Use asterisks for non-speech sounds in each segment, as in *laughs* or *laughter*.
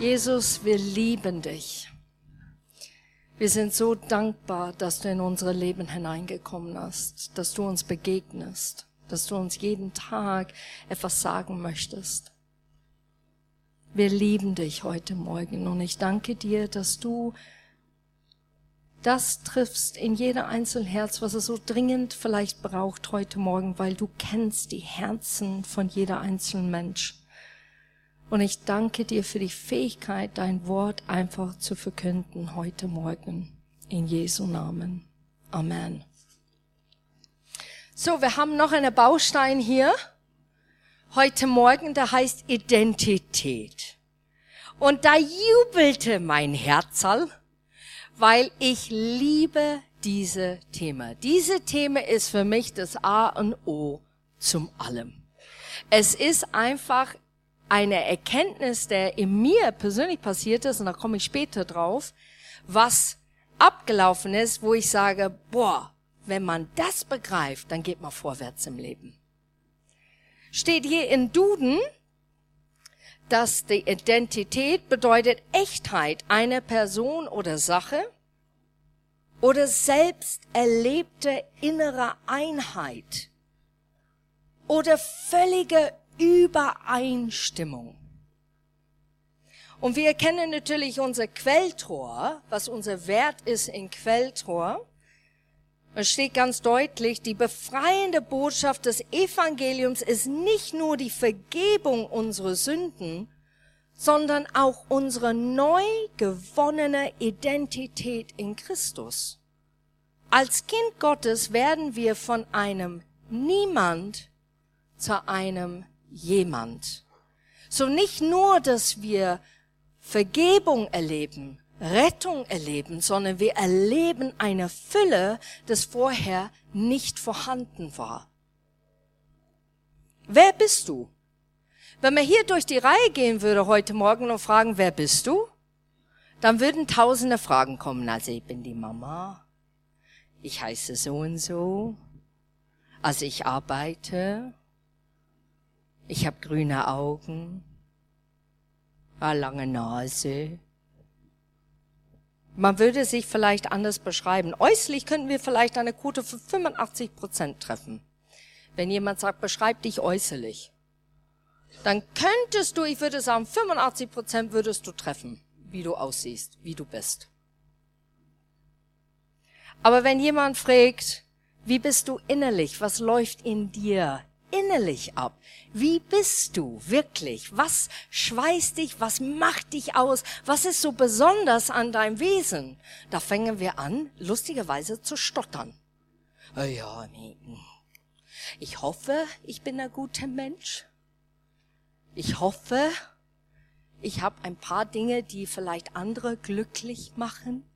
Jesus, wir lieben dich. Wir sind so dankbar, dass du in unsere Leben hineingekommen hast, dass du uns begegnest, dass du uns jeden Tag etwas sagen möchtest. Wir lieben dich heute Morgen und ich danke dir, dass du das triffst in jeder einzelnen Herz, was es so dringend vielleicht braucht heute Morgen, weil du kennst die Herzen von jeder einzelnen Mensch. Und ich danke dir für die Fähigkeit, dein Wort einfach zu verkünden heute Morgen. In Jesu Namen. Amen. So, wir haben noch einen Baustein hier. Heute Morgen, der heißt Identität. Und da jubelte mein Herzal, weil ich liebe diese Thema. Diese Thema ist für mich das A und O zum allem. Es ist einfach eine Erkenntnis, der in mir persönlich passiert ist, und da komme ich später drauf, was abgelaufen ist, wo ich sage, boah, wenn man das begreift, dann geht man vorwärts im Leben. Steht hier in Duden, dass die Identität bedeutet Echtheit einer Person oder Sache oder selbst erlebte innere Einheit oder völlige Übereinstimmung. Und wir kennen natürlich unser Quelltor, was unser Wert ist in Quelltor. Es steht ganz deutlich, die befreiende Botschaft des Evangeliums ist nicht nur die Vergebung unserer Sünden, sondern auch unsere neu gewonnene Identität in Christus. Als Kind Gottes werden wir von einem Niemand zu einem jemand. So nicht nur, dass wir Vergebung erleben, Rettung erleben, sondern wir erleben eine Fülle, das vorher nicht vorhanden war. Wer bist du? Wenn man hier durch die Reihe gehen würde heute Morgen und fragen, wer bist du? Dann würden tausende Fragen kommen. Also ich bin die Mama. Ich heiße so und so. Also ich arbeite. Ich habe grüne Augen, eine lange Nase. Man würde sich vielleicht anders beschreiben. Äußerlich könnten wir vielleicht eine Quote von 85 Prozent treffen. Wenn jemand sagt, beschreib dich äußerlich, dann könntest du, ich würde sagen, 85 Prozent würdest du treffen, wie du aussiehst, wie du bist. Aber wenn jemand fragt, wie bist du innerlich, was läuft in dir innerlich ab. Wie bist du wirklich? Was schweißt dich? Was macht dich aus? Was ist so besonders an deinem Wesen? Da fangen wir an, lustigerweise zu stottern. Ja, ich hoffe, ich bin ein guter Mensch. Ich hoffe, ich habe ein paar Dinge, die vielleicht andere glücklich machen.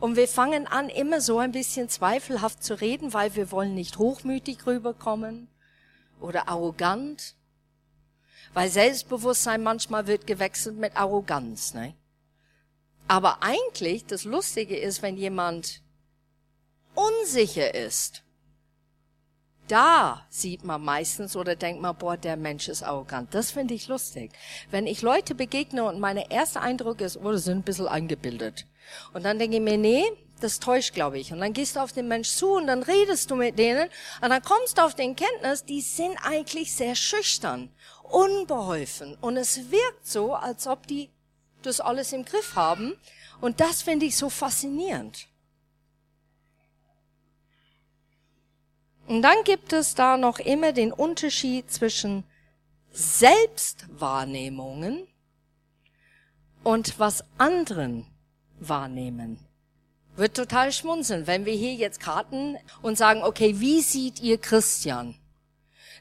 Und wir fangen an, immer so ein bisschen zweifelhaft zu reden, weil wir wollen nicht hochmütig rüberkommen oder arrogant. Weil Selbstbewusstsein manchmal wird gewechselt mit Arroganz. Ne? Aber eigentlich, das Lustige ist, wenn jemand unsicher ist, da sieht man meistens oder denkt man, boah, der Mensch ist arrogant. Das finde ich lustig. Wenn ich Leute begegne und meine erste Eindruck ist, oh, die sind ein bisschen eingebildet. Und dann denke ich mir, nee, das täuscht, glaube ich. Und dann gehst du auf den Mensch zu und dann redest du mit denen und dann kommst du auf den Kenntnis, die sind eigentlich sehr schüchtern, unbeholfen und es wirkt so, als ob die das alles im Griff haben und das finde ich so faszinierend. Und dann gibt es da noch immer den Unterschied zwischen Selbstwahrnehmungen und was anderen wahrnehmen. Wird total schmunzeln, wenn wir hier jetzt Karten und sagen, okay, wie sieht ihr Christian?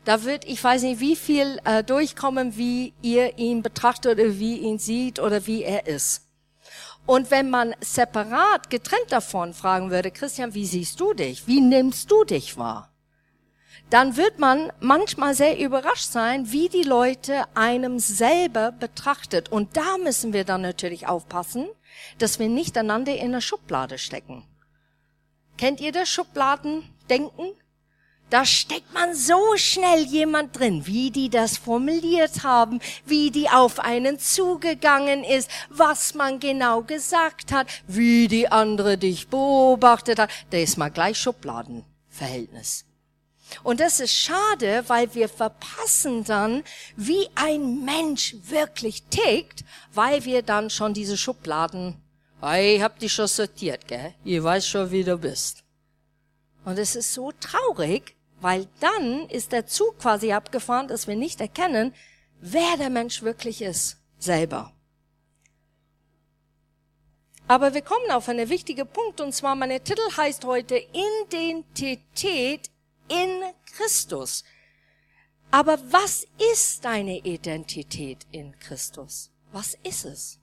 Da wird, ich weiß nicht, wie viel äh, durchkommen, wie ihr ihn betrachtet oder wie ihn sieht oder wie er ist. Und wenn man separat, getrennt davon fragen würde, Christian, wie siehst du dich? Wie nimmst du dich wahr? Dann wird man manchmal sehr überrascht sein, wie die Leute einem selber betrachtet. Und da müssen wir dann natürlich aufpassen, dass wir nicht einander in eine Schublade stecken. Kennt ihr das Schubladendenken? Da steckt man so schnell jemand drin, wie die das formuliert haben, wie die auf einen zugegangen ist, was man genau gesagt hat, wie die andere dich beobachtet hat. Da ist mal gleich Schubladenverhältnis. Und das ist schade, weil wir verpassen dann, wie ein Mensch wirklich tickt, weil wir dann schon diese Schubladen, hey, ich hab dich schon sortiert, gell? Ich weiß schon, wie du bist. Und es ist so traurig, weil dann ist der Zug quasi abgefahren, dass wir nicht erkennen, wer der Mensch wirklich ist, selber. Aber wir kommen auf einen wichtigen Punkt, und zwar meine Titel heißt heute Identität in Christus. Aber was ist deine Identität in Christus? Was ist es?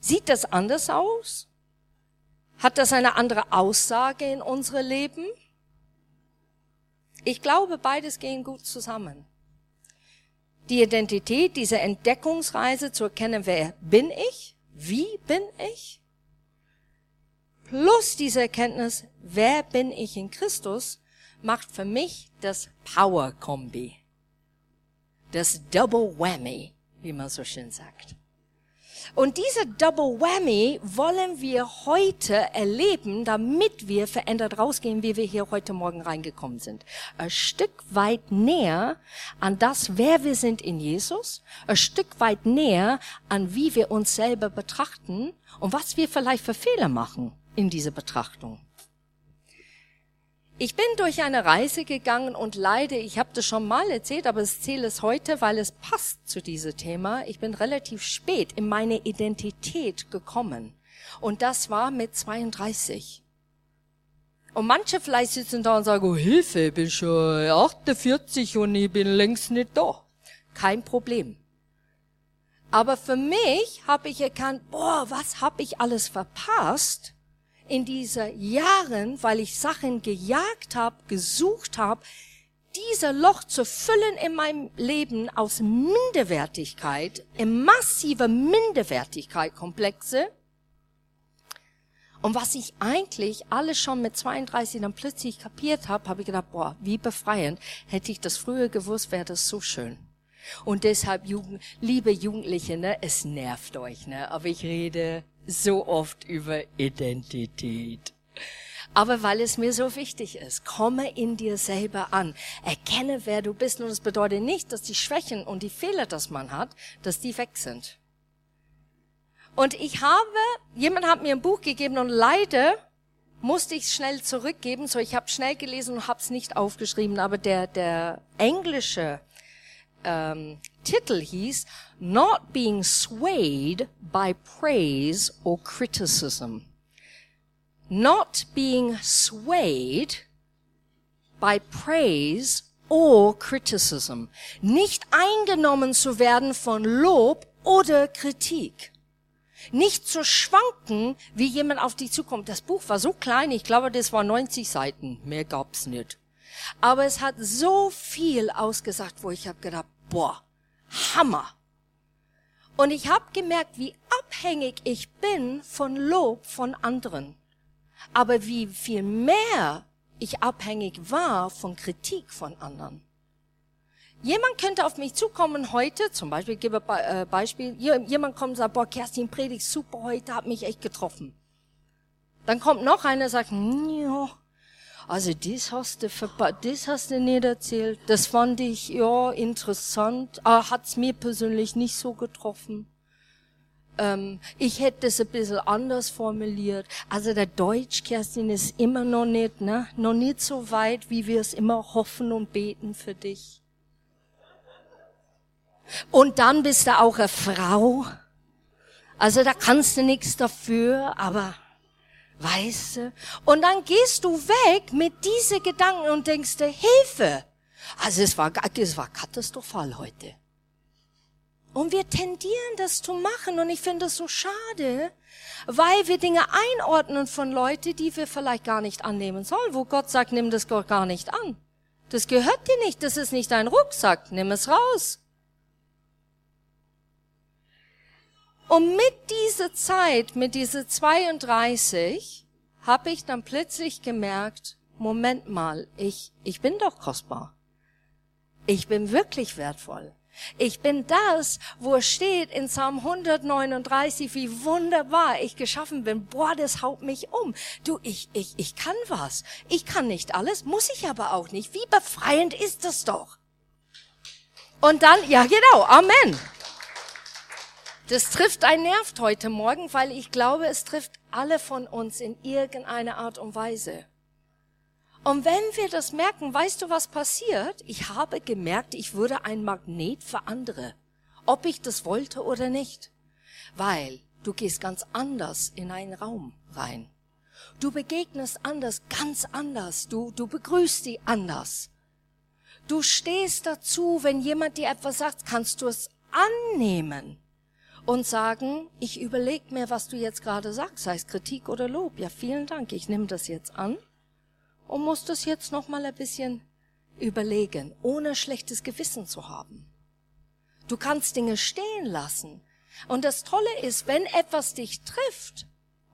Sieht das anders aus? Hat das eine andere Aussage in unsere Leben? Ich glaube, beides gehen gut zusammen. Die Identität, diese Entdeckungsreise zu erkennen, wer bin ich? Wie bin ich? Plus diese Erkenntnis, wer bin ich in Christus, macht für mich das Power-Kombi. Das Double Whammy, wie man so schön sagt. Und diese Double Whammy wollen wir heute erleben, damit wir verändert rausgehen, wie wir hier heute Morgen reingekommen sind. Ein Stück weit näher an das, wer wir sind in Jesus, ein Stück weit näher an, wie wir uns selber betrachten und was wir vielleicht für Fehler machen in diese Betrachtung. Ich bin durch eine Reise gegangen und leide, ich habe das schon mal erzählt, aber ich zähle es heute, weil es passt zu diesem Thema. Ich bin relativ spät in meine Identität gekommen. Und das war mit 32. Und manche vielleicht sitzen da und sagen, oh Hilfe, ich bin schon 48 und ich bin längst nicht da. Kein Problem. Aber für mich habe ich erkannt, boah, was habe ich alles verpasst? In diese Jahren, weil ich Sachen gejagt habe, gesucht habe, dieser Loch zu füllen in meinem Leben aus Minderwertigkeit, in massiver Minderwertigkeit Komplexe. Und was ich eigentlich alles schon mit 32 dann plötzlich kapiert habe, habe ich gedacht, boah, wie befreiend. Hätte ich das früher gewusst, wäre das so schön. Und deshalb, Jugend, liebe Jugendliche, ne, es nervt euch, ne, aber ich rede so oft über Identität. Aber weil es mir so wichtig ist, komme in dir selber an. Erkenne, wer du bist. Und das bedeutet nicht, dass die Schwächen und die Fehler, das man hat, dass die weg sind. Und ich habe, jemand hat mir ein Buch gegeben und leider musste ich es schnell zurückgeben. So, ich habe schnell gelesen und habe es nicht aufgeschrieben. Aber der, der englische ähm, Titel hieß Not Being Swayed by Praise or Criticism. Not being swayed by praise or criticism. Nicht eingenommen zu werden von Lob oder Kritik. Nicht zu schwanken, wie jemand auf dich zukommt. Das Buch war so klein, ich glaube, das war 90 Seiten. Mehr gab's nicht. Aber es hat so viel ausgesagt, wo ich habe gedacht, boah, Hammer. Und ich habe gemerkt, wie abhängig ich bin von Lob von anderen. Aber wie viel mehr ich abhängig war von Kritik von anderen. Jemand könnte auf mich zukommen heute, zum Beispiel, ich gebe äh, Beispiel, jemand kommt und sagt, boah, Kerstin Predigt, super heute, hat mich echt getroffen. Dann kommt noch einer und sagt, ja, also das hast du das hast du nicht erzählt. Das fand ich ja interessant. Ah, hat's mir persönlich nicht so getroffen. Ähm, ich hätte es ein bisschen anders formuliert. Also der Deutsch, Kerstin, ist immer noch nicht, ne, noch nicht so weit, wie wir es immer hoffen und beten für dich. Und dann bist du auch eine Frau. Also da kannst du nichts dafür, aber Weißt du? Und dann gehst du weg mit diese Gedanken und denkst dir, Hilfe! Also es war, es war katastrophal heute. Und wir tendieren das zu machen und ich finde das so schade, weil wir Dinge einordnen von Leuten, die wir vielleicht gar nicht annehmen sollen, wo Gott sagt, nimm das gar nicht an. Das gehört dir nicht, das ist nicht dein Rucksack, nimm es raus. Und mit dieser Zeit, mit dieser 32, habe ich dann plötzlich gemerkt, Moment mal, ich, ich bin doch kostbar. Ich bin wirklich wertvoll. Ich bin das, wo es steht in Psalm 139, wie wunderbar ich geschaffen bin. Boah, das haut mich um. Du, ich, ich, ich kann was. Ich kann nicht alles, muss ich aber auch nicht. Wie befreiend ist das doch? Und dann, ja genau, Amen. Das trifft ein Nerv heute Morgen, weil ich glaube, es trifft alle von uns in irgendeiner Art und Weise. Und wenn wir das merken, weißt du, was passiert? Ich habe gemerkt, ich würde ein Magnet für andere, ob ich das wollte oder nicht. Weil du gehst ganz anders in einen Raum rein. Du begegnest anders, ganz anders. Du, du begrüßt die anders. Du stehst dazu, wenn jemand dir etwas sagt, kannst du es annehmen und sagen, ich überlege mir, was du jetzt gerade sagst, sei es Kritik oder Lob. Ja, vielen Dank, ich nehme das jetzt an und muss das jetzt noch mal ein bisschen überlegen, ohne schlechtes Gewissen zu haben. Du kannst Dinge stehen lassen. Und das Tolle ist, wenn etwas dich trifft,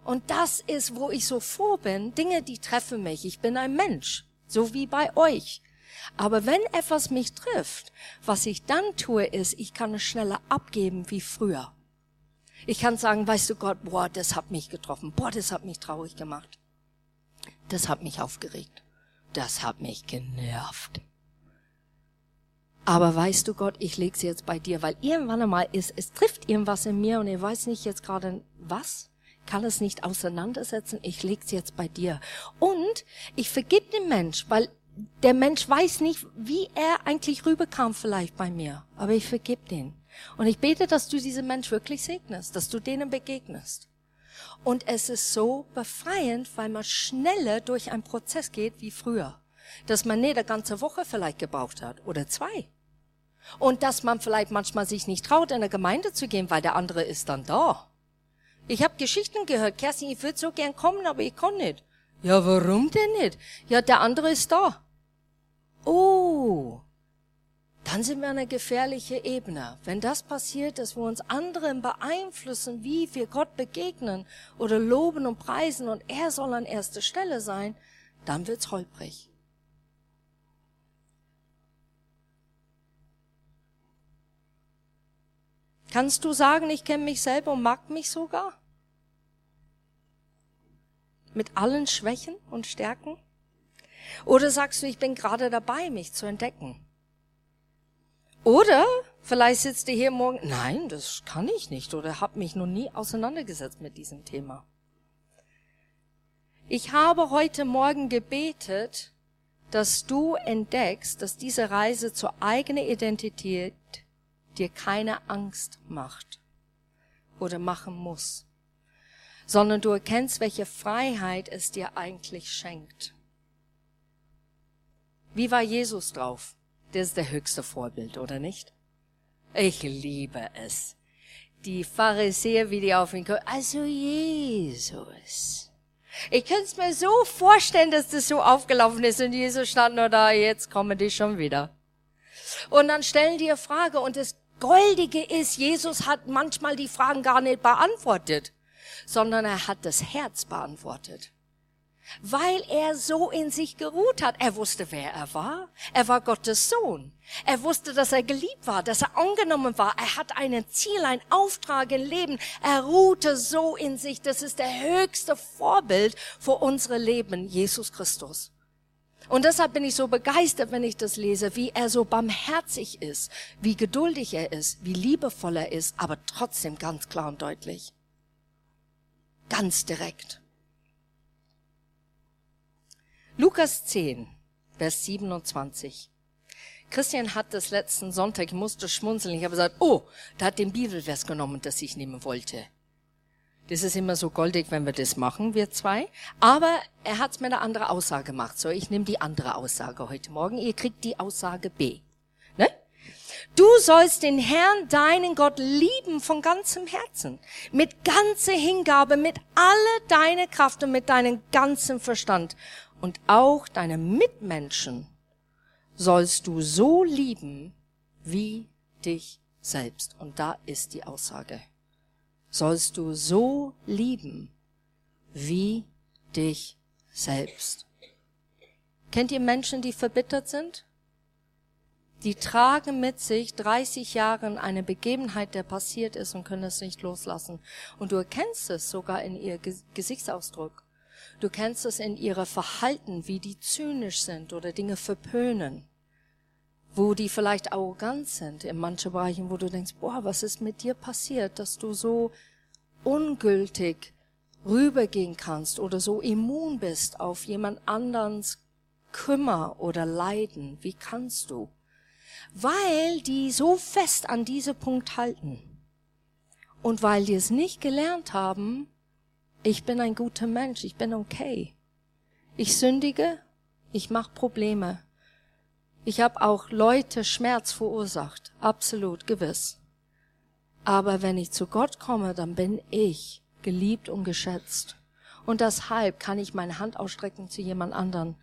und das ist, wo ich so froh bin, Dinge, die treffen mich. Ich bin ein Mensch, so wie bei euch. Aber wenn etwas mich trifft, was ich dann tue, ist, ich kann es schneller abgeben wie früher. Ich kann sagen, weißt du Gott, boah, das hat mich getroffen, boah, das hat mich traurig gemacht. Das hat mich aufgeregt. Das hat mich genervt. Aber weißt du Gott, ich leg's jetzt bei dir, weil irgendwann einmal ist, es trifft irgendwas in mir und ich weiß nicht jetzt gerade was, kann es nicht auseinandersetzen, ich leg's jetzt bei dir. Und ich vergib den Mensch, weil der Mensch weiß nicht, wie er eigentlich rüberkam vielleicht bei mir, aber ich vergib den. Und ich bete, dass du diesen Mensch wirklich segnest, dass du denen begegnest. Und es ist so befreiend, weil man schneller durch einen Prozess geht wie früher. Dass man nicht eine ganze Woche vielleicht gebraucht hat oder zwei. Und dass man vielleicht manchmal sich nicht traut, in eine Gemeinde zu gehen, weil der andere ist dann da. Ich habe Geschichten gehört, Kerstin, ich würde so gern kommen, aber ich kann nicht. Ja, warum denn nicht? Ja, der andere ist da. Oh, dann sind wir an einer gefährlichen Ebene. Wenn das passiert, dass wir uns anderen beeinflussen, wie wir Gott begegnen oder loben und preisen und er soll an erster Stelle sein, dann wird's holprig. Kannst du sagen, ich kenne mich selber und mag mich sogar? Mit allen Schwächen und Stärken? Oder sagst du, ich bin gerade dabei, mich zu entdecken? Oder vielleicht sitzt ihr hier morgen, nein, das kann ich nicht oder habe mich noch nie auseinandergesetzt mit diesem Thema. Ich habe heute Morgen gebetet, dass du entdeckst, dass diese Reise zur eigenen Identität dir keine Angst macht oder machen muss, sondern du erkennst, welche Freiheit es dir eigentlich schenkt. Wie war Jesus drauf? Das ist der höchste Vorbild, oder nicht? Ich liebe es. Die Pharisäer, wie die auf ihn kommen. Also Jesus. Ich könnte es mir so vorstellen, dass das so aufgelaufen ist und Jesus stand nur da, jetzt kommen die schon wieder. Und dann stellen die eine Frage und das Goldige ist, Jesus hat manchmal die Fragen gar nicht beantwortet, sondern er hat das Herz beantwortet weil er so in sich geruht hat. Er wusste, wer er war. Er war Gottes Sohn. Er wusste, dass er geliebt war, dass er angenommen war. Er hat ein Ziel, ein Auftrag im Leben. Er ruhte so in sich. Das ist der höchste Vorbild für unsere Leben, Jesus Christus. Und deshalb bin ich so begeistert, wenn ich das lese, wie er so barmherzig ist, wie geduldig er ist, wie liebevoll er ist, aber trotzdem ganz klar und deutlich. Ganz direkt. Lukas 10, Vers 27. Christian hat das letzten Sonntag, ich musste schmunzeln, ich habe gesagt, oh, da hat den Bibelvers genommen, das ich nehmen wollte. Das ist immer so goldig, wenn wir das machen, wir zwei. Aber er hat es mir eine andere Aussage gemacht. So, ich nehme die andere Aussage heute Morgen. Ihr kriegt die Aussage B. Ne? Du sollst den Herrn, deinen Gott, lieben von ganzem Herzen, mit ganzer Hingabe, mit aller deiner Kraft und mit deinem ganzen Verstand und auch deine Mitmenschen sollst du so lieben wie dich selbst. Und da ist die Aussage. Sollst du so lieben wie dich selbst. Kennt ihr Menschen, die verbittert sind? Die tragen mit sich 30 Jahre eine Begebenheit, der passiert ist und können es nicht loslassen. Und du erkennst es sogar in ihr Gesichtsausdruck. Du kennst es in ihrer Verhalten, wie die zynisch sind oder Dinge verpönen. Wo die vielleicht arrogant sind in manchen Bereichen, wo du denkst, boah, was ist mit dir passiert, dass du so ungültig rübergehen kannst oder so immun bist auf jemand anderens Kümmer oder Leiden. Wie kannst du? Weil die so fest an diese Punkt halten. Und weil die es nicht gelernt haben, ich bin ein guter Mensch, ich bin okay. Ich sündige, ich mache Probleme. Ich habe auch Leute Schmerz verursacht, absolut gewiss. Aber wenn ich zu Gott komme, dann bin ich geliebt und geschätzt. Und deshalb kann ich meine Hand ausstrecken zu jemand anderen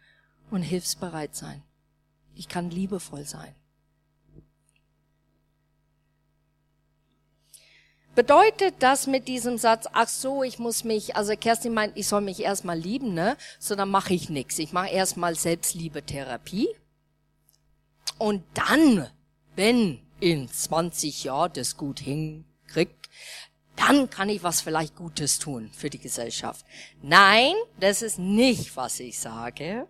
und hilfsbereit sein. Ich kann liebevoll sein. Bedeutet das mit diesem Satz, ach so, ich muss mich, also Kerstin meint, ich soll mich erstmal lieben, ne? So, dann mache ich nichts. Ich mache erstmal Selbstliebe-Therapie. Und dann, wenn in 20 Jahren das gut hinkriegt, dann kann ich was vielleicht Gutes tun für die Gesellschaft. Nein, das ist nicht, was ich sage.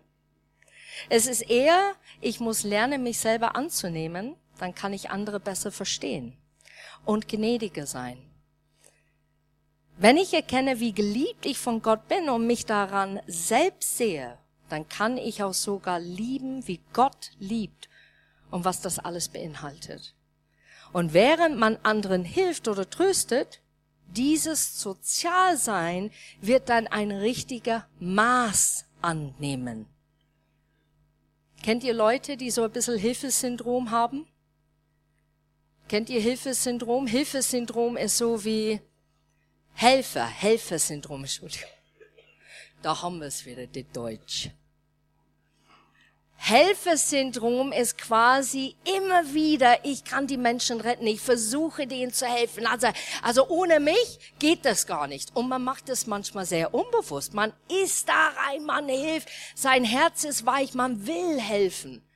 Es ist eher, ich muss lernen, mich selber anzunehmen, dann kann ich andere besser verstehen und gnädiger sein. Wenn ich erkenne, wie geliebt ich von Gott bin und mich daran selbst sehe, dann kann ich auch sogar lieben, wie Gott liebt und was das alles beinhaltet. Und während man anderen hilft oder tröstet, dieses Sozialsein wird dann ein richtiger Maß annehmen. Kennt ihr Leute, die so ein bisschen Hilfesyndrom haben? Kennt ihr Hilfesyndrom? Hilfesyndrom ist so wie Helfer, Helfersyndrom, Entschuldigung. Da haben wir es wieder, die Deutsch. Helfersyndrom ist quasi immer wieder, ich kann die Menschen retten, ich versuche denen zu helfen. Also, also ohne mich geht das gar nicht. Und man macht es manchmal sehr unbewusst. Man ist da rein, man hilft, sein Herz ist weich, man will helfen.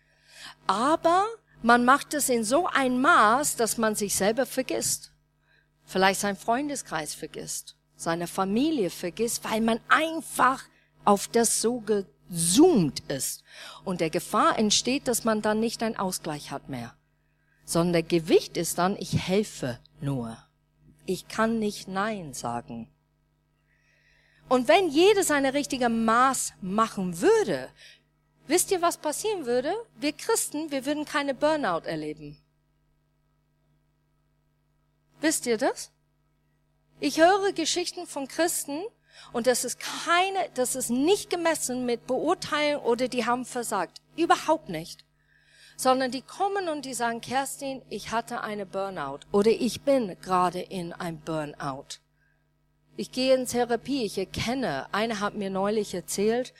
Aber man macht es in so ein Maß, dass man sich selber vergisst. Vielleicht sein Freundeskreis vergisst, seine Familie vergisst, weil man einfach auf das so gezoomt ist. Und der Gefahr entsteht, dass man dann nicht einen Ausgleich hat mehr. Sondern der Gewicht ist dann, ich helfe nur. Ich kann nicht Nein sagen. Und wenn jeder seine richtige Maß machen würde, Wisst ihr, was passieren würde? Wir Christen, wir würden keine Burnout erleben. Wisst ihr das? Ich höre Geschichten von Christen und das ist keine, das ist nicht gemessen mit Beurteilen oder die haben versagt. Überhaupt nicht. Sondern die kommen und die sagen, Kerstin, ich hatte eine Burnout oder ich bin gerade in einem Burnout. Ich gehe in Therapie, ich erkenne, eine hat mir neulich erzählt,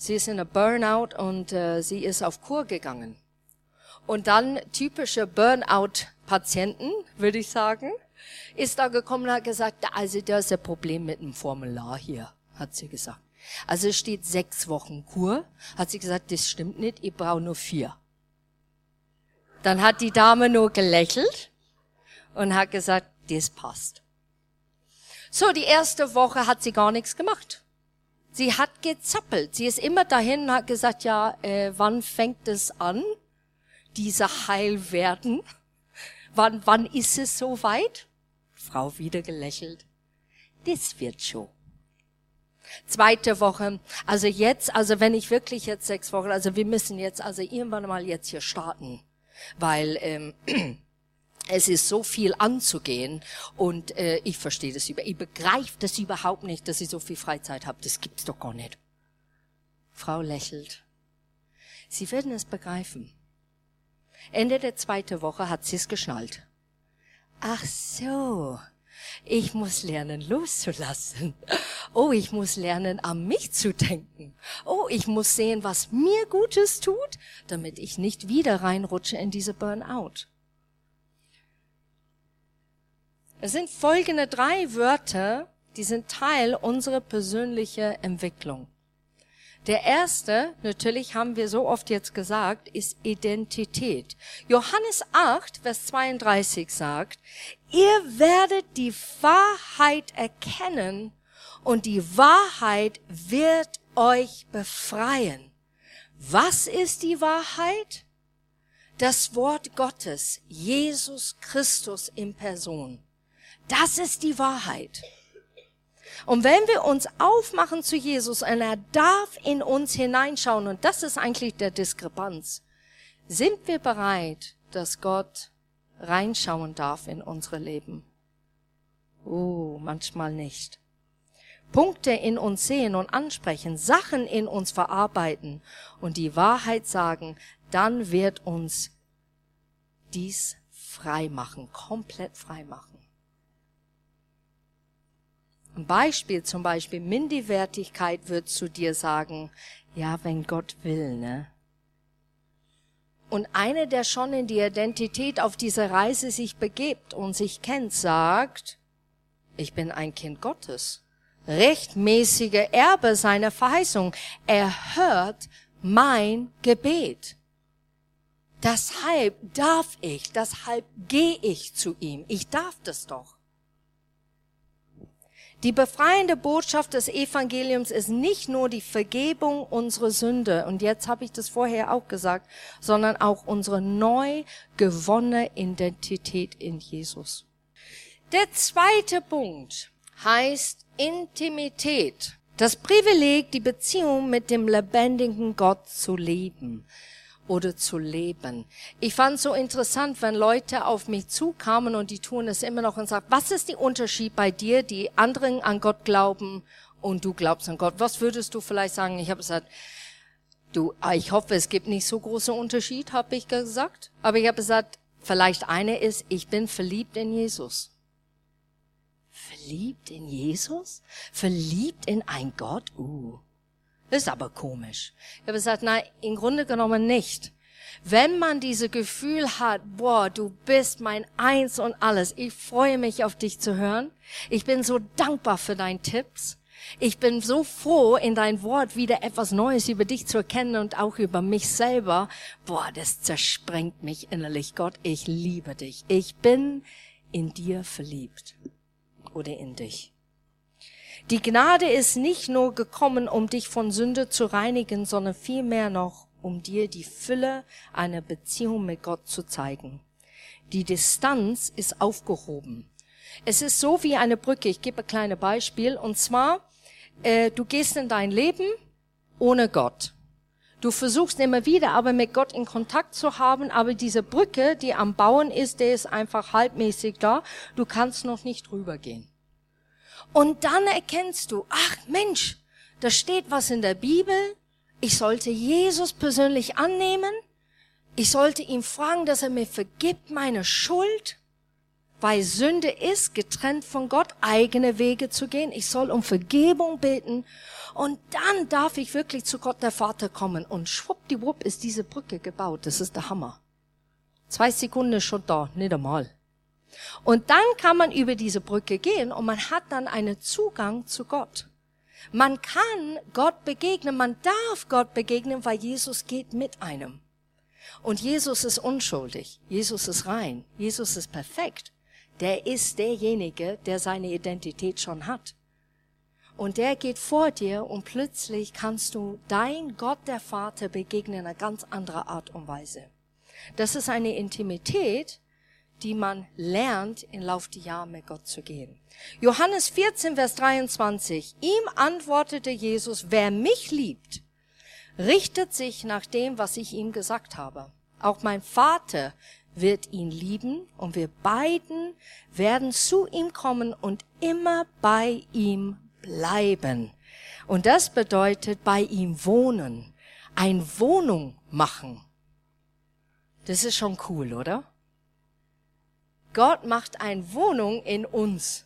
Sie ist in einer Burnout und äh, sie ist auf Kur gegangen. Und dann typische Burnout-Patienten, würde ich sagen, ist da gekommen und hat gesagt, also da ist ein Problem mit dem Formular hier, hat sie gesagt. Also es steht sechs Wochen Kur, hat sie gesagt, das stimmt nicht, ich brauche nur vier. Dann hat die Dame nur gelächelt und hat gesagt, das passt. So, die erste Woche hat sie gar nichts gemacht. Sie hat gezappelt. Sie ist immer dahin und hat gesagt, ja, äh, wann fängt es an, dieser Heilwerden? Wann, wann ist es soweit? Frau wieder gelächelt. Das wird schon. Zweite Woche, also jetzt, also wenn ich wirklich jetzt sechs Wochen, also wir müssen jetzt also irgendwann mal jetzt hier starten, weil ähm, *clears throat* es ist so viel anzugehen und äh, ich verstehe das über, ich begreife das überhaupt nicht, dass ich so viel Freizeit habe. Das gibt's doch gar nicht. Frau lächelt. Sie werden es begreifen. Ende der zweiten Woche hat sie es geschnallt. Ach so, ich muss lernen loszulassen. Oh, ich muss lernen an mich zu denken. Oh, ich muss sehen, was mir Gutes tut, damit ich nicht wieder reinrutsche in diese Burnout. Es sind folgende drei Wörter, die sind Teil unserer persönlichen Entwicklung. Der erste, natürlich haben wir so oft jetzt gesagt, ist Identität. Johannes 8, Vers 32 sagt, ihr werdet die Wahrheit erkennen und die Wahrheit wird euch befreien. Was ist die Wahrheit? Das Wort Gottes, Jesus Christus in Person. Das ist die Wahrheit. Und wenn wir uns aufmachen zu Jesus und er darf in uns hineinschauen, und das ist eigentlich der Diskrepanz, sind wir bereit, dass Gott reinschauen darf in unsere Leben? Oh, manchmal nicht. Punkte in uns sehen und ansprechen, Sachen in uns verarbeiten und die Wahrheit sagen, dann wird uns dies frei machen, komplett frei machen. Ein Beispiel zum Beispiel, Minderwertigkeit wird zu dir sagen, ja, wenn Gott will, ne? Und eine, der schon in die Identität auf dieser Reise sich begibt und sich kennt, sagt, ich bin ein Kind Gottes. Rechtmäßige Erbe seiner Verheißung. Er hört mein Gebet. Deshalb darf ich, deshalb gehe ich zu ihm. Ich darf das doch. Die befreiende Botschaft des Evangeliums ist nicht nur die Vergebung unserer Sünde, und jetzt habe ich das vorher auch gesagt, sondern auch unsere neu gewonnene Identität in Jesus. Der zweite Punkt heißt Intimität. Das Privileg, die Beziehung mit dem lebendigen Gott zu leben oder zu leben. Ich fand so interessant, wenn Leute auf mich zukamen und die tun es immer noch und sagen, was ist der Unterschied bei dir, die anderen an Gott glauben und du glaubst an Gott? Was würdest du vielleicht sagen? Ich habe gesagt, du, ah, ich hoffe, es gibt nicht so große Unterschied, habe ich gesagt. Aber ich habe gesagt, vielleicht eine ist, ich bin verliebt in Jesus. Verliebt in Jesus? Verliebt in ein Gott? Uh. Das ist aber komisch. Ich habe gesagt, nein, im Grunde genommen nicht. Wenn man diese Gefühl hat, boah, du bist mein Eins und alles, ich freue mich auf dich zu hören. Ich bin so dankbar für deine Tipps. Ich bin so froh, in dein Wort wieder etwas Neues über dich zu erkennen und auch über mich selber. Boah, das zersprengt mich innerlich. Gott, ich liebe dich. Ich bin in dir verliebt. Oder in dich. Die Gnade ist nicht nur gekommen, um dich von Sünde zu reinigen, sondern vielmehr noch, um dir die Fülle einer Beziehung mit Gott zu zeigen. Die Distanz ist aufgehoben. Es ist so wie eine Brücke. Ich gebe ein kleines Beispiel. Und zwar, äh, du gehst in dein Leben ohne Gott. Du versuchst immer wieder, aber mit Gott in Kontakt zu haben, aber diese Brücke, die am Bauen ist, der ist einfach halbmäßig da. Du kannst noch nicht rübergehen. Und dann erkennst du, ach Mensch, da steht was in der Bibel. Ich sollte Jesus persönlich annehmen. Ich sollte ihm fragen, dass er mir vergibt meine Schuld. Weil Sünde ist, getrennt von Gott, eigene Wege zu gehen. Ich soll um Vergebung beten. Und dann darf ich wirklich zu Gott der Vater kommen. Und schwuppdiwupp ist diese Brücke gebaut. Das ist der Hammer. Zwei Sekunden schon da, nicht einmal. Und dann kann man über diese Brücke gehen und man hat dann einen Zugang zu Gott. Man kann Gott begegnen, man darf Gott begegnen, weil Jesus geht mit einem. Und Jesus ist unschuldig, Jesus ist rein, Jesus ist perfekt. Der ist derjenige, der seine Identität schon hat. Und der geht vor dir und plötzlich kannst du dein Gott der Vater begegnen in einer ganz anderen Art und Weise. Das ist eine Intimität, die man lernt, im Lauf der Jahre mit Gott zu gehen. Johannes 14, Vers 23. Ihm antwortete Jesus, wer mich liebt, richtet sich nach dem, was ich ihm gesagt habe. Auch mein Vater wird ihn lieben und wir beiden werden zu ihm kommen und immer bei ihm bleiben. Und das bedeutet bei ihm wohnen, ein Wohnung machen. Das ist schon cool, oder? Gott macht eine Wohnung in uns.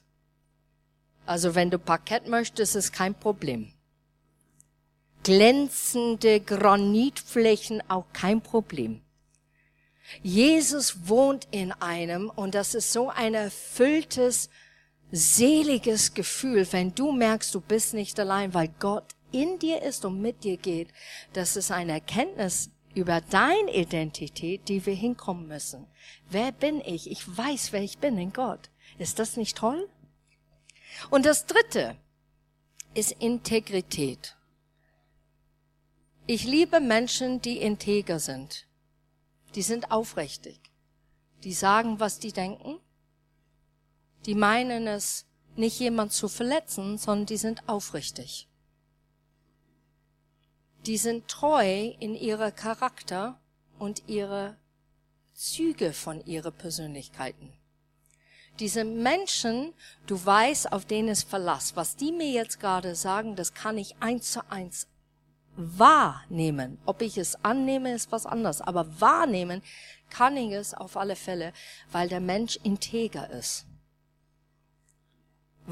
Also wenn du Parkett möchtest, ist kein Problem. Glänzende Granitflächen auch kein Problem. Jesus wohnt in einem und das ist so ein erfülltes, seliges Gefühl, wenn du merkst, du bist nicht allein, weil Gott in dir ist und mit dir geht, das ist eine Erkenntnis über deine Identität, die wir hinkommen müssen. Wer bin ich? Ich weiß, wer ich bin in Gott. Ist das nicht toll? Und das dritte ist Integrität. Ich liebe Menschen, die integer sind. Die sind aufrichtig. Die sagen, was die denken. Die meinen es nicht jemand zu verletzen, sondern die sind aufrichtig. Die sind treu in ihrer Charakter und ihre Züge von ihrer Persönlichkeiten. Diese Menschen, du weißt, auf denen es Verlass. Was die mir jetzt gerade sagen, das kann ich eins zu eins wahrnehmen. Ob ich es annehme, ist was anderes. Aber wahrnehmen kann ich es auf alle Fälle, weil der Mensch integer ist.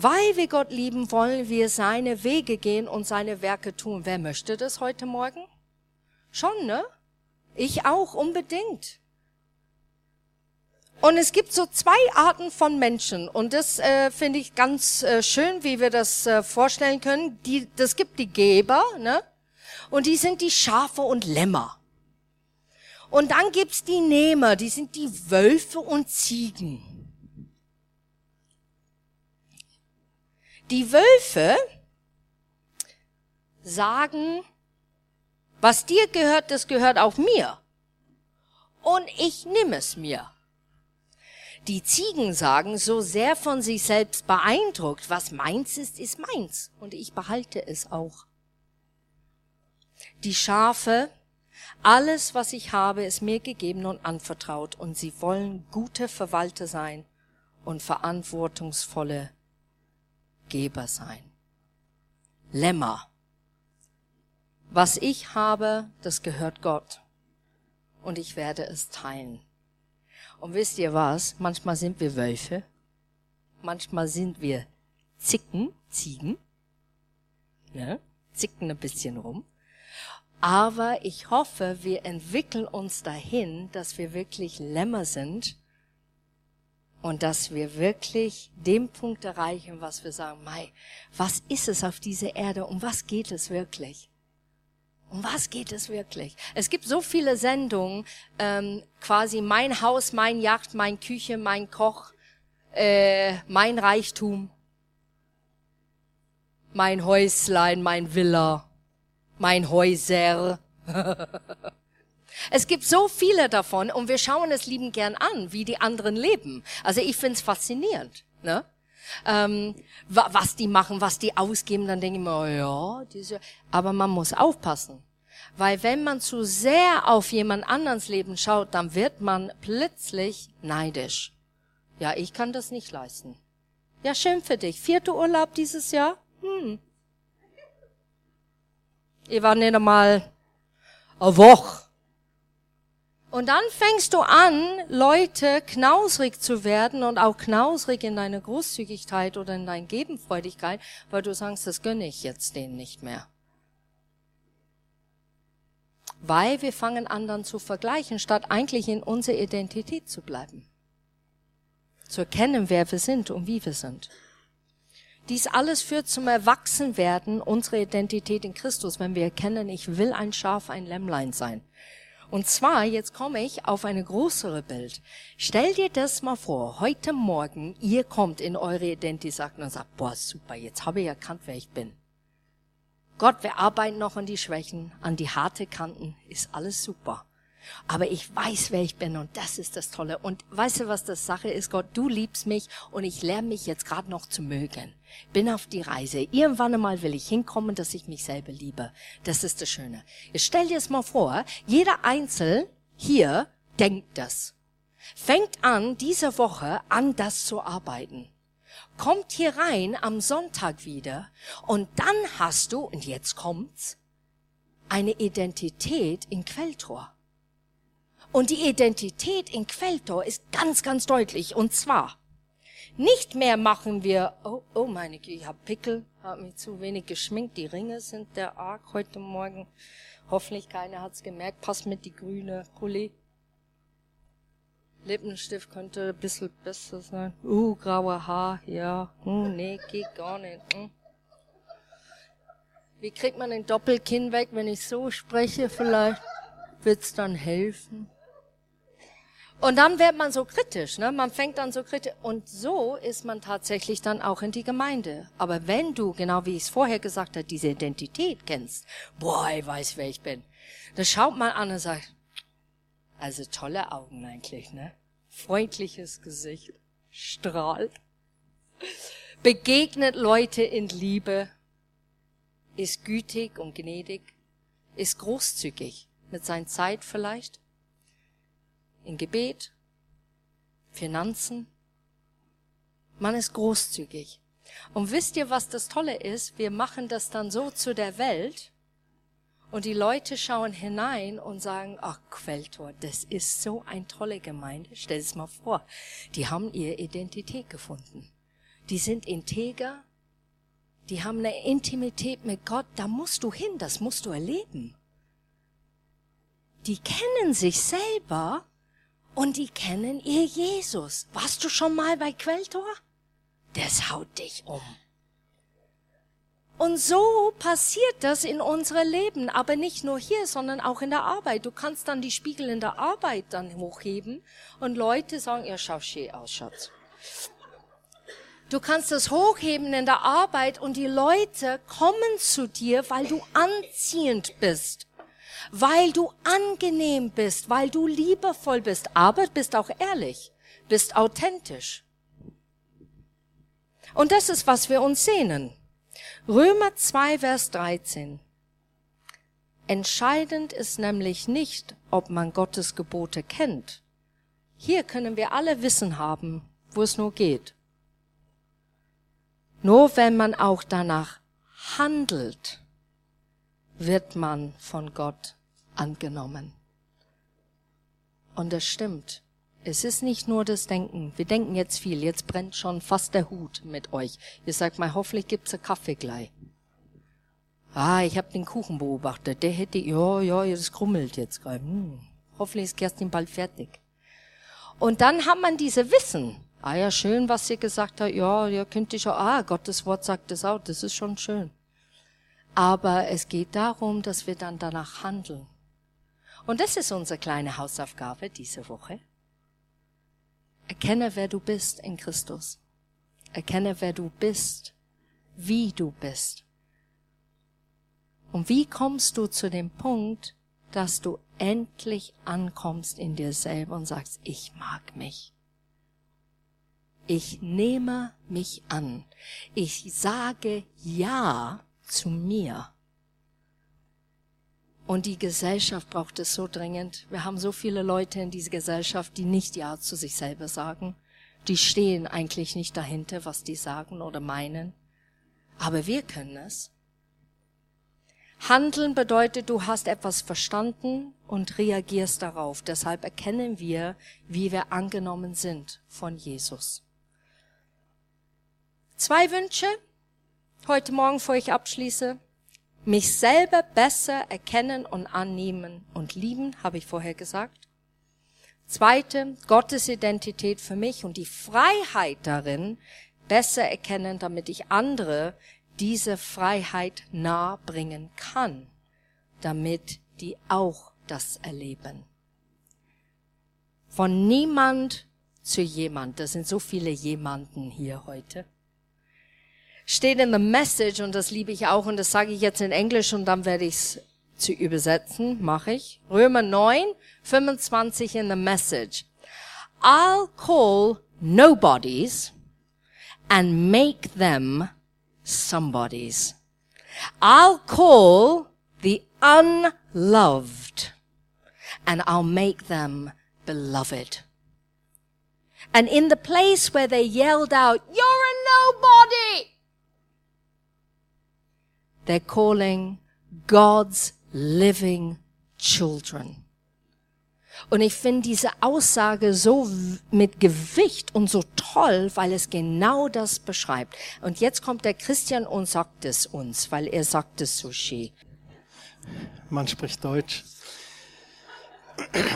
Weil wir Gott lieben, wollen wir seine Wege gehen und seine Werke tun. Wer möchte das heute Morgen? Schon, ne? Ich auch unbedingt. Und es gibt so zwei Arten von Menschen und das äh, finde ich ganz äh, schön, wie wir das äh, vorstellen können. Die, das gibt die Geber, ne? Und die sind die Schafe und Lämmer. Und dann gibt's die Nehmer, die sind die Wölfe und Ziegen. Die Wölfe sagen, was dir gehört, das gehört auch mir. Und ich nimm es mir. Die Ziegen sagen, so sehr von sich selbst beeindruckt, was meins ist, ist meins. Und ich behalte es auch. Die Schafe, alles, was ich habe, ist mir gegeben und anvertraut. Und sie wollen gute Verwalter sein und verantwortungsvolle Geber sein. Lämmer. Was ich habe, das gehört Gott. Und ich werde es teilen. Und wisst ihr was? Manchmal sind wir Wölfe. Manchmal sind wir Zicken, Ziegen. Ne? Zicken ein bisschen rum. Aber ich hoffe, wir entwickeln uns dahin, dass wir wirklich Lämmer sind und dass wir wirklich den Punkt erreichen, was wir sagen, Mai, was ist es auf dieser Erde? Um was geht es wirklich? Um was geht es wirklich? Es gibt so viele Sendungen, ähm, quasi mein Haus, mein Yacht, mein Küche, mein Koch, äh, mein Reichtum, mein Häuslein, mein Villa, mein Häuser. *laughs* Es gibt so viele davon und wir schauen es lieben gern an, wie die anderen leben. Also ich find's faszinierend. Ne? Ähm, was die machen, was die ausgeben, dann denke ich mir, oh ja, diese, aber man muss aufpassen. Weil wenn man zu sehr auf jemand anderes Leben schaut, dann wird man plötzlich neidisch. Ja, ich kann das nicht leisten. Ja, schön für dich. Vierte Urlaub dieses Jahr? Hm. Ihr war nicht einmal eine Woche. Und dann fängst du an, Leute knausrig zu werden und auch knausrig in deiner Großzügigkeit oder in deiner Gebenfreudigkeit, weil du sagst, das gönne ich jetzt denen nicht mehr. Weil wir fangen an dann zu vergleichen, statt eigentlich in unserer Identität zu bleiben. Zu erkennen, wer wir sind und wie wir sind. Dies alles führt zum Erwachsenwerden unserer Identität in Christus, wenn wir erkennen, ich will ein Schaf, ein Lämmlein sein. Und zwar, jetzt komme ich auf eine größere Bild. Stell dir das mal vor, heute Morgen, ihr kommt in eure Identität und sagt, boah, super, jetzt habe ich erkannt, wer ich bin. Gott, wir arbeiten noch an die Schwächen, an die harte Kanten, ist alles super. Aber ich weiß, wer ich bin und das ist das Tolle. Und weißt du, was das Sache ist, Gott? Du liebst mich und ich lerne mich jetzt gerade noch zu mögen. Bin auf die Reise. Irgendwann einmal will ich hinkommen, dass ich mich selber liebe. Das ist das Schöne. Jetzt stell dir es mal vor, jeder Einzel hier denkt das. Fängt an, diese Woche an das zu arbeiten. Kommt hier rein am Sonntag wieder und dann hast du, und jetzt kommt's, eine Identität in Quelltor. Und die Identität in Quelltor ist ganz, ganz deutlich. Und zwar, nicht mehr machen wir, oh, oh meine Güte, ich hab Pickel, hab mich zu wenig geschminkt, die Ringe sind der arg heute Morgen. Hoffentlich keiner hat's gemerkt, passt mit die grüne Pulli. Lippenstift könnte ein bisschen besser sein. Uh, graue Haar, ja. Hm, nee, geht gar nicht. Hm. Wie kriegt man den Doppelkinn weg, wenn ich so spreche? Vielleicht wird's dann helfen. Und dann wird man so kritisch, ne? Man fängt dann so kritisch. Und so ist man tatsächlich dann auch in die Gemeinde. Aber wenn du, genau wie ich es vorher gesagt habe, diese Identität kennst, boah, ich weiß, wer ich bin, dann schaut man an und sagt, also tolle Augen eigentlich, ne? Freundliches Gesicht, strahlt, begegnet Leute in Liebe, ist gütig und gnädig, ist großzügig mit seiner Zeit vielleicht, in Gebet, Finanzen. Man ist großzügig. Und wisst ihr, was das Tolle ist? Wir machen das dann so zu der Welt und die Leute schauen hinein und sagen, ach Quelltor, das ist so eine tolle Gemeinde. Stell es mal vor, die haben ihre Identität gefunden. Die sind integer, die haben eine Intimität mit Gott, da musst du hin, das musst du erleben. Die kennen sich selber und die kennen ihr Jesus. Warst du schon mal bei Quelltor? Das haut dich um. Und so passiert das in unserem Leben, aber nicht nur hier, sondern auch in der Arbeit. Du kannst dann die Spiegel in der Arbeit dann hochheben und Leute sagen, ja, schau schön aus, Schatz. Du kannst das hochheben in der Arbeit und die Leute kommen zu dir, weil du anziehend bist weil du angenehm bist, weil du liebevoll bist, aber bist auch ehrlich, bist authentisch. Und das ist, was wir uns sehnen. Römer 2, Vers 13. Entscheidend ist nämlich nicht, ob man Gottes Gebote kennt. Hier können wir alle Wissen haben, wo es nur geht. Nur wenn man auch danach handelt, wird man von Gott angenommen. Und das stimmt. Es ist nicht nur das Denken. Wir denken jetzt viel. Jetzt brennt schon fast der Hut mit euch. Ihr sagt mal, hoffentlich gibt's einen Kaffee gleich. Ah, ich habe den Kuchen beobachtet. Der hätte, ja, ja, das krummelt jetzt gerade. Hm, hoffentlich ist Kerstin bald fertig. Und dann hat man diese Wissen. Ah ja, schön, was sie gesagt hat. Ja, ja, könnte ich auch. Ah, Gottes Wort sagt es auch. Das ist schon schön. Aber es geht darum, dass wir dann danach handeln. Und das ist unsere kleine Hausaufgabe diese Woche. Erkenne, wer du bist in Christus. Erkenne, wer du bist, wie du bist. Und wie kommst du zu dem Punkt, dass du endlich ankommst in dir selber und sagst, ich mag mich. Ich nehme mich an. Ich sage Ja zu mir. Und die Gesellschaft braucht es so dringend. Wir haben so viele Leute in dieser Gesellschaft, die nicht Ja zu sich selber sagen. Die stehen eigentlich nicht dahinter, was die sagen oder meinen. Aber wir können es. Handeln bedeutet, du hast etwas verstanden und reagierst darauf. Deshalb erkennen wir, wie wir angenommen sind von Jesus. Zwei Wünsche heute Morgen, bevor ich abschließe mich selber besser erkennen und annehmen und lieben, habe ich vorher gesagt. Zweite, Gottes Identität für mich und die Freiheit darin besser erkennen, damit ich andere diese Freiheit nahe bringen kann, damit die auch das erleben. Von niemand zu jemand, das sind so viele jemanden hier heute steht in the Message, und das liebe ich auch, und das sage ich jetzt in Englisch, und dann werde ich es zu übersetzen, mache ich. Römer 9, 25 in the Message. I'll call nobodies and make them somebodies. I'll call the unloved and I'll make them beloved. And in the place where they yelled out, you're a nobody, They're calling God's living children. Und ich finde diese Aussage so mit Gewicht und so toll, weil es genau das beschreibt. Und jetzt kommt der Christian und sagt es uns, weil er sagt es so schön. Man spricht Deutsch.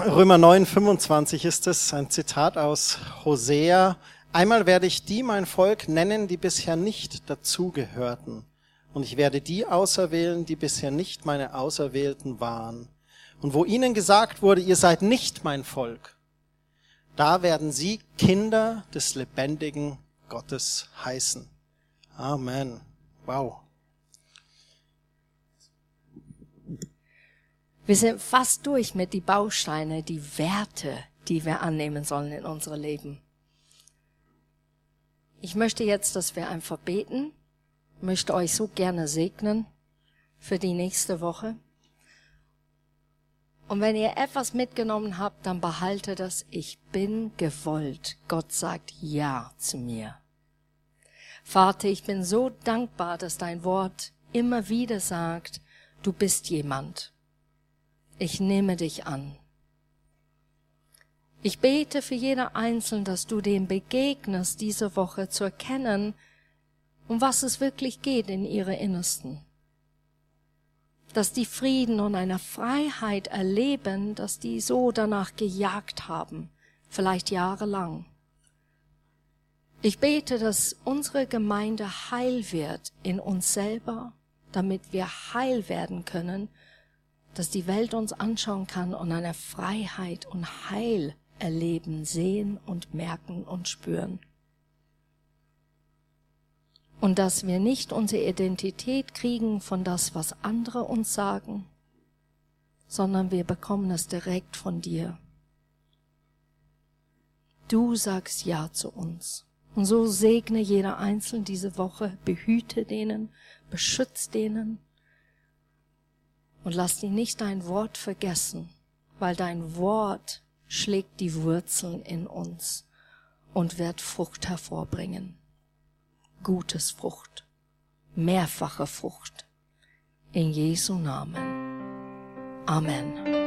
Römer 9, 25 ist es, ein Zitat aus Hosea. Einmal werde ich die mein Volk nennen, die bisher nicht dazugehörten Und ich werde die auserwählen, die bisher nicht meine Auserwählten waren. Und wo ihnen gesagt wurde, ihr seid nicht mein Volk, da werden sie Kinder des lebendigen Gottes heißen. Amen. Wow. Wir sind fast durch mit die Bausteine, die Werte, die wir annehmen sollen in unserem Leben. Ich möchte jetzt, dass wir einfach beten, möchte euch so gerne segnen für die nächste Woche. Und wenn ihr etwas mitgenommen habt, dann behalte das, ich bin gewollt. Gott sagt Ja zu mir. Vater, ich bin so dankbar, dass dein Wort immer wieder sagt, du bist jemand ich nehme dich an. Ich bete für jeder Einzelne, dass du dem begegnest, diese Woche zu erkennen, um was es wirklich geht in ihre Innersten. Dass die Frieden und eine Freiheit erleben, dass die so danach gejagt haben, vielleicht jahrelang. Ich bete, dass unsere Gemeinde heil wird in uns selber, damit wir heil werden können dass die Welt uns anschauen kann und eine Freiheit und Heil erleben, sehen und merken und spüren. Und dass wir nicht unsere Identität kriegen von das, was andere uns sagen, sondern wir bekommen es direkt von dir. Du sagst Ja zu uns. Und so segne jeder Einzelne diese Woche, behüte denen, beschütze denen, und lass die nicht dein Wort vergessen, weil dein Wort schlägt die Wurzeln in uns und wird Frucht hervorbringen. Gutes Frucht, mehrfache Frucht. In Jesu Namen. Amen.